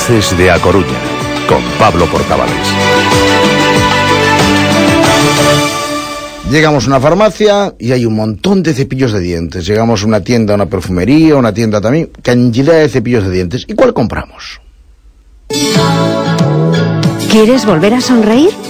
Voces de A Coruña, con Pablo Portavales. Llegamos a una farmacia y hay un montón de cepillos de dientes. Llegamos a una tienda, a una perfumería, una tienda también, cantidad de cepillos de dientes. ¿Y cuál compramos? ¿Quieres volver a sonreír?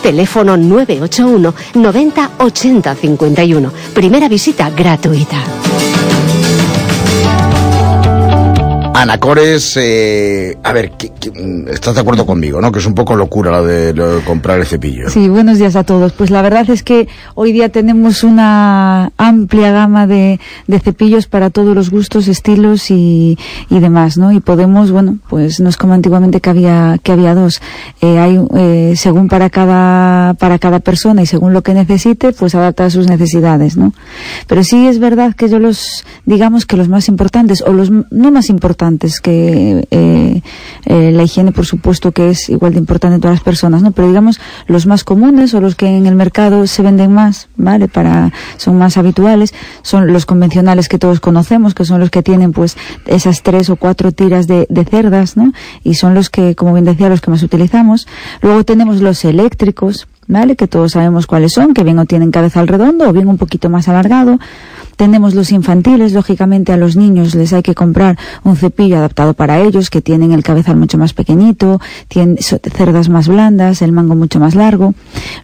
teléfono 981 90 80 51. Primera visita gratuita. Anacores, eh, a ver, mm, estás de acuerdo conmigo, ¿no? Que es un poco locura lo de, comprar el cepillo. Sí, buenos días a todos. Pues la verdad es que hoy día tenemos una amplia gama de, cepillos para todos los gustos, estilos y, demás, ¿no? Y podemos, bueno, pues no es como antiguamente que había que había dos. Eh, hay eh, según para cada para cada persona y según lo que necesite, pues adapta a sus necesidades, ¿no? Pero sí es verdad que yo los digamos que los más importantes o los no más importantes antes que eh, eh, la higiene, por supuesto, que es igual de importante en todas las personas, ¿no? Pero digamos, los más comunes o los que en el mercado se venden más, ¿vale? Para, son más habituales, son los convencionales que todos conocemos, que son los que tienen, pues, esas tres o cuatro tiras de, cerdas, ¿no? Y son los que, como bien decía, los que más utilizamos. Luego tenemos los eléctricos, ¿vale? Que todos sabemos cuáles son, que bien o tienen cabeza al redondo o bien un poquito más alargado. Tenemos los infantiles, lógicamente a los niños les hay que comprar un cepillo adaptado para ellos, que tienen el cabezal mucho más pequeñito, tienen cerdas más blandas, el mango mucho más largo.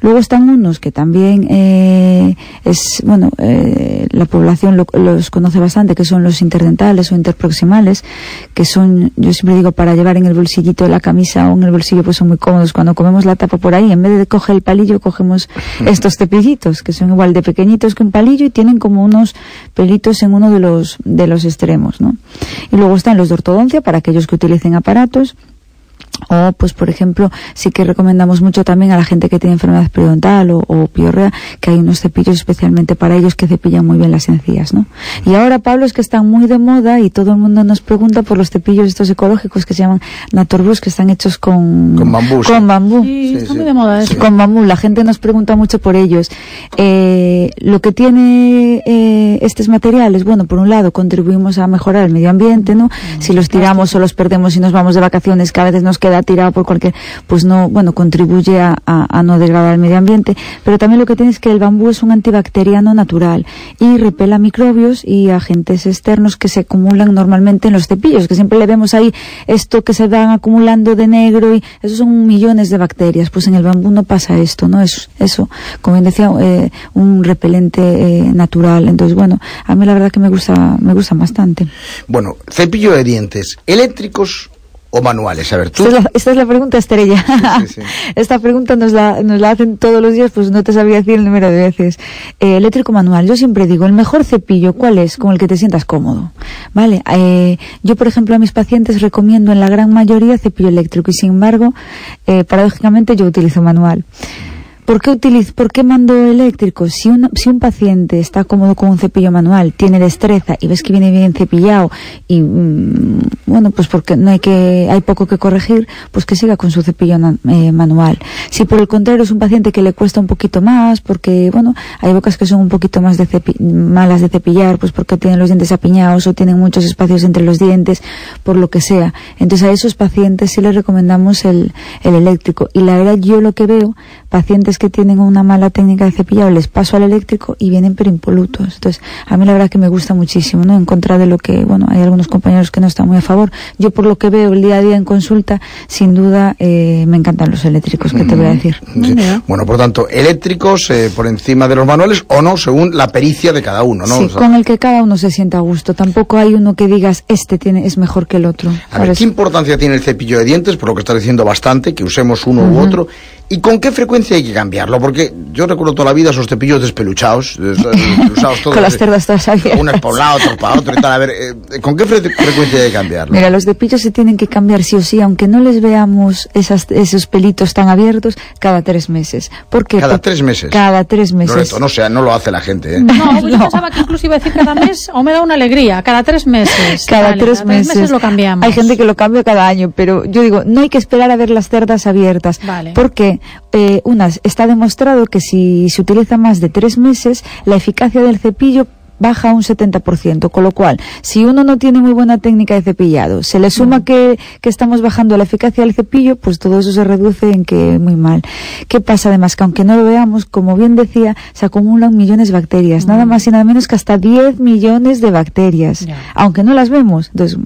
Luego están unos que también eh, es, bueno, eh, la población los conoce bastante, que son los interdentales o interproximales, que son, yo siempre digo, para llevar en el bolsillito de la camisa o en el bolsillo, pues son muy cómodos. Cuando comemos la tapa por ahí, en vez de coger el palillo, cogemos estos cepillitos, que son igual de pequeñitos que un palillo y tienen como unos pelitos en uno de los, de los extremos, ¿no? Y luego están los de ortodoncia para aquellos que utilicen aparatos o, pues, por ejemplo, sí que recomendamos mucho también a la gente que tiene enfermedad periodontal o, o, piorrea, que hay unos cepillos especialmente para ellos que cepillan muy bien las encías, ¿no? Y ahora, Pablo, es que están muy de moda y todo el mundo nos pregunta por los cepillos estos ecológicos que se llaman Naturbus, que están hechos con... Con bambú. Con bambú. Sí, muy de moda eso. Con bambú. La gente nos pregunta mucho por ellos. Eh, lo que tiene eh, estos materiales, bueno, por un lado, contribuimos a mejorar el medio ambiente, ¿no? Mm, si los tiramos o los perdemos y nos vamos de vacaciones, cada vez nos queda tirado por cualquier, pues no, bueno, contribuye a, a, no degradar el medio ambiente. Pero también lo que tiene es que el bambú es un antibacteriano natural y repela microbios y agentes externos que se acumulan normalmente en los cepillos, que siempre le vemos ahí esto que se van acumulando de negro y esos son millones de bacterias. Pues en el bambú no pasa esto, ¿no? Es eso, como bien decía, eh, un repelente eh, natural. Entonces, bueno, a mí la verdad que me gusta, me gusta bastante. Bueno, cepillo de dientes eléctricos o manuales? A ver, tú. Esta es la, pregunta estrella. Esta pregunta nos la, nos la hacen todos los días, pues no te sabía decir el número de veces. Eh, eléctrico manual. Yo siempre digo, el mejor cepillo, ¿cuál es? Con el que te sientas cómodo. ¿Vale? Eh, yo, por ejemplo, a mis pacientes recomiendo en la gran mayoría cepillo eléctrico y, sin embargo, eh, paradójicamente yo utilizo manual. ¿Por qué, utilizo, ¿Por qué mando eléctrico? Si un, si un paciente está cómodo con un cepillo manual, tiene destreza y ves que viene bien cepillado y, mm, bueno, pues porque no hay que, hay poco que corregir, pues que siga con su cepillo eh, manual. Si por el contrario es un paciente que le cuesta un poquito más, porque, bueno, hay bocas que son un poquito más de malas de cepillar, pues porque tienen los dientes apiñados o tienen muchos espacios entre los dientes, por lo que sea. Entonces a esos pacientes sí les recomendamos el, el eléctrico. Y la verdad yo lo que veo, pacientes que tienen una mala técnica de cepillado les paso al eléctrico y vienen pero impolutos. Entonces, a mí la verdad que me gusta muchísimo, ¿no? En contra de lo que, bueno, hay algunos compañeros que no están muy a favor. Yo por lo que veo el día a día en consulta, sin duda, eh, me encantan los eléctricos, que te voy a decir. Bueno, por tanto, eléctricos eh, por encima de los manuales o no, según la pericia de cada uno, ¿no? Sí, con el que cada uno se sienta a gusto. Tampoco hay uno que digas, este tiene, es mejor que el otro. A ver, ¿qué importancia tiene el cepillo de dientes? Por lo que está diciendo bastante, que usemos uno u otro. ¿Y con qué frecuencia hay que cambiarlo? Porque yo recuerdo toda la vida esos cepillos despeluchados, despeluchados todos, con las cerdas todas abiertas. Unas por un lado, otros para otro y tal. A ver, eh, ¿con qué fre frecuencia hay que cambiarlo? Mira, los cepillos se tienen que cambiar sí o sí, aunque no les veamos esas, esos pelitos tan abiertos, cada tres meses. ¿Por qué? ¿Cada tres meses? Cada tres meses. Loreto, no sea, no lo hace la gente, ¿eh? No, yo pensaba que incluso iba a decir cada mes, o me da una alegría, cada tres meses. Cada, Vale, tres, cada tres meses. meses lo cambiamos. Hay gente que lo cambia cada año, pero yo digo, no hay que esperar a ver las cerdas abiertas. Vale. Eh, está demostrado que si se utiliza más de tres meses, la eficacia del cepillo baja un 70%, con lo cual, si uno no tiene muy buena técnica de cepillado, se le suma que, que estamos bajando la eficacia del cepillo, pues todo eso se reduce en que muy mal. ¿Qué pasa además? Que aunque no lo veamos, como bien decía, se acumulan millones de bacterias, nada más y nada menos que hasta 10 millones de bacterias, aunque no las vemos. Entonces,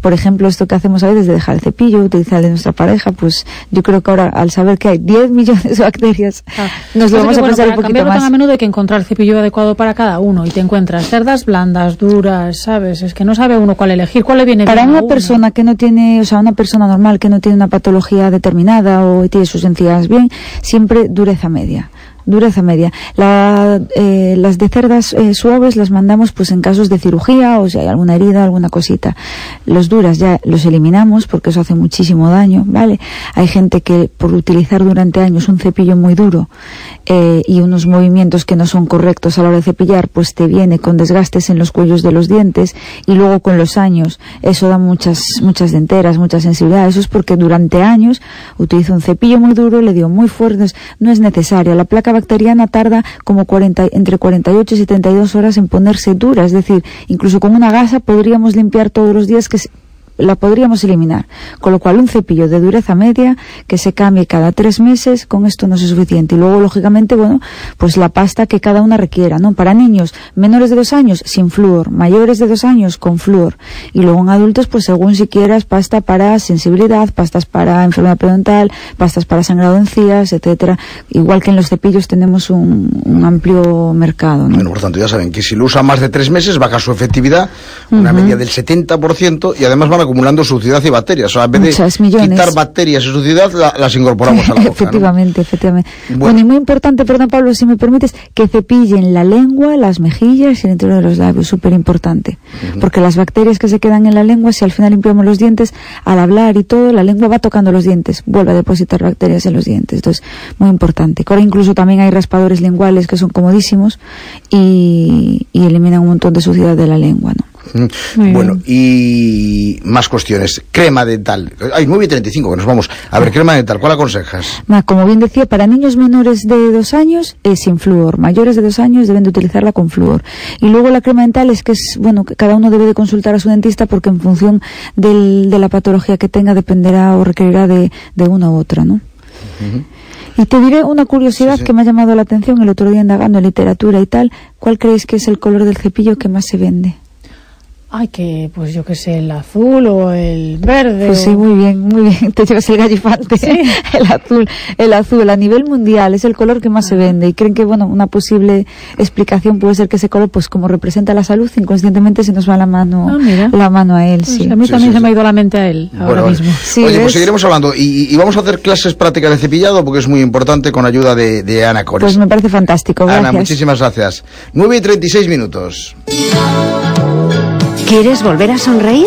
por ejemplo, esto que hacemos a veces de dejar el cepillo, utilizar el de nuestra pareja, pues yo creo que ahora, al saber que hay 10 millones de bacterias, Ah, nos lo vamos a bueno, pensar un poquito más. tan a menudo hay que encontrar el cepillo adecuado para cada uno y te encuentras cerdas blandas, duras, ¿sabes? Es que no sabe uno cuál elegir, cuál le viene Para bien una persona que no tiene, o sea, una persona normal que no tiene una patología determinada o tiene sus encías bien, siempre dureza media. Dureza media. La, eh, las de cerdas eh, suaves las mandamos pues en casos de cirugía o si hay alguna herida, alguna cosita. Los duras ya los eliminamos porque eso hace muchísimo daño, ¿vale? Hay gente que por utilizar durante años un cepillo muy duro eh, y unos movimientos que no son correctos a la hora de cepillar, pues te viene con desgastes en los cuellos de los dientes y luego con los años eso da muchas muchas denteras, mucha sensibilidad. Eso es porque durante años utilizo un cepillo muy duro, le dio muy fuerte, no es necesario. La placa bacteriana tarda como 40, entre 48 y 72 horas en ponerse dura, es decir, incluso con una gasa podríamos limpiar todos los días que la podríamos eliminar. Con lo cual, un cepillo de dureza media que se cambie cada tres meses, con esto no es suficiente. Y luego, lógicamente, bueno, pues la pasta que cada una requiera, ¿no? Para niños menores de dos años, sin flúor. Mayores de dos años, con flúor. Y luego en adultos, pues según si quieras, pasta para sensibilidad, pastas para enfermedad periodontal, pastas para sangrado de encías, etcétera. Igual que en los cepillos tenemos un, un amplio mercado, ¿no? Bueno, por tanto, ya saben que si lo usan más de tres meses, baja su efectividad, una media del 70%, y además van acumulando suciedad y bacterias. O sea, en vez Muchas de millones. quitar bacterias y suciedad, la- las incorporamos a la boca. ¿no? efectivamente, efectivamente. Bueno. Bueno. y muy importante, perdón Pablo, si me permites, que cepillen la lengua, las mejillas y el interior de los labios, súper importante. Porque las bacterias que se quedan en la lengua, si al final limpiamos los dientes, al hablar y todo, la lengua va tocando los dientes, vuelve a depositar bacterias en los dientes. Entonces, muy importante. Ahora incluso también hay raspadores linguales que son comodísimos y, y eliminan un montón de suciedad de la lengua, ¿no? Muy Bueno, bien. y más cuestiones. Crema dental. Hay 9 y 35, que nos vamos. A ver, crema dental, ¿cuál aconsejas? Como bien decía, para niños menores de dos años es sin flúor. Mayores de dos años deben de utilizarla con flúor. Y luego la crema dental es que es, bueno, que cada uno debe de consultar a su dentista porque en función del- de la patología que tenga dependerá o requerirá de, de una u otra, ¿no? Y te diré una curiosidad Sí, sí. que me ha llamado la atención el otro día indagando en literatura y tal. ¿Cuál creéis que es el color del cepillo que más se vende? Ay, que, pues yo qué sé, el azul o el verde. Pues o- sí, muy bien, muy bien. Te llevas el gallifante. El azul, el azul a nivel mundial es el color que más se vende y creen que bueno, una posible explicación puede ser que ese color, pues como representa la salud, inconscientemente se nos va la mano, Ah, la mano a él, Pues sí. a mí Sí, también sí, se sí. me ha ido la mente a él ahora vale. mismo. Sí, Oye, pues seguiremos hablando. Y, y vamos a hacer clases prácticas de cepillado porque es muy importante con ayuda de, de Ana Cores. Pues me parece fantástico, gracias. Ana, muchísimas gracias. 9 y 36 minutos. ¿Quieres volver a sonreír?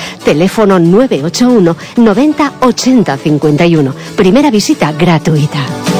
teléfono 981 90 80 51. Primera visita gratuita.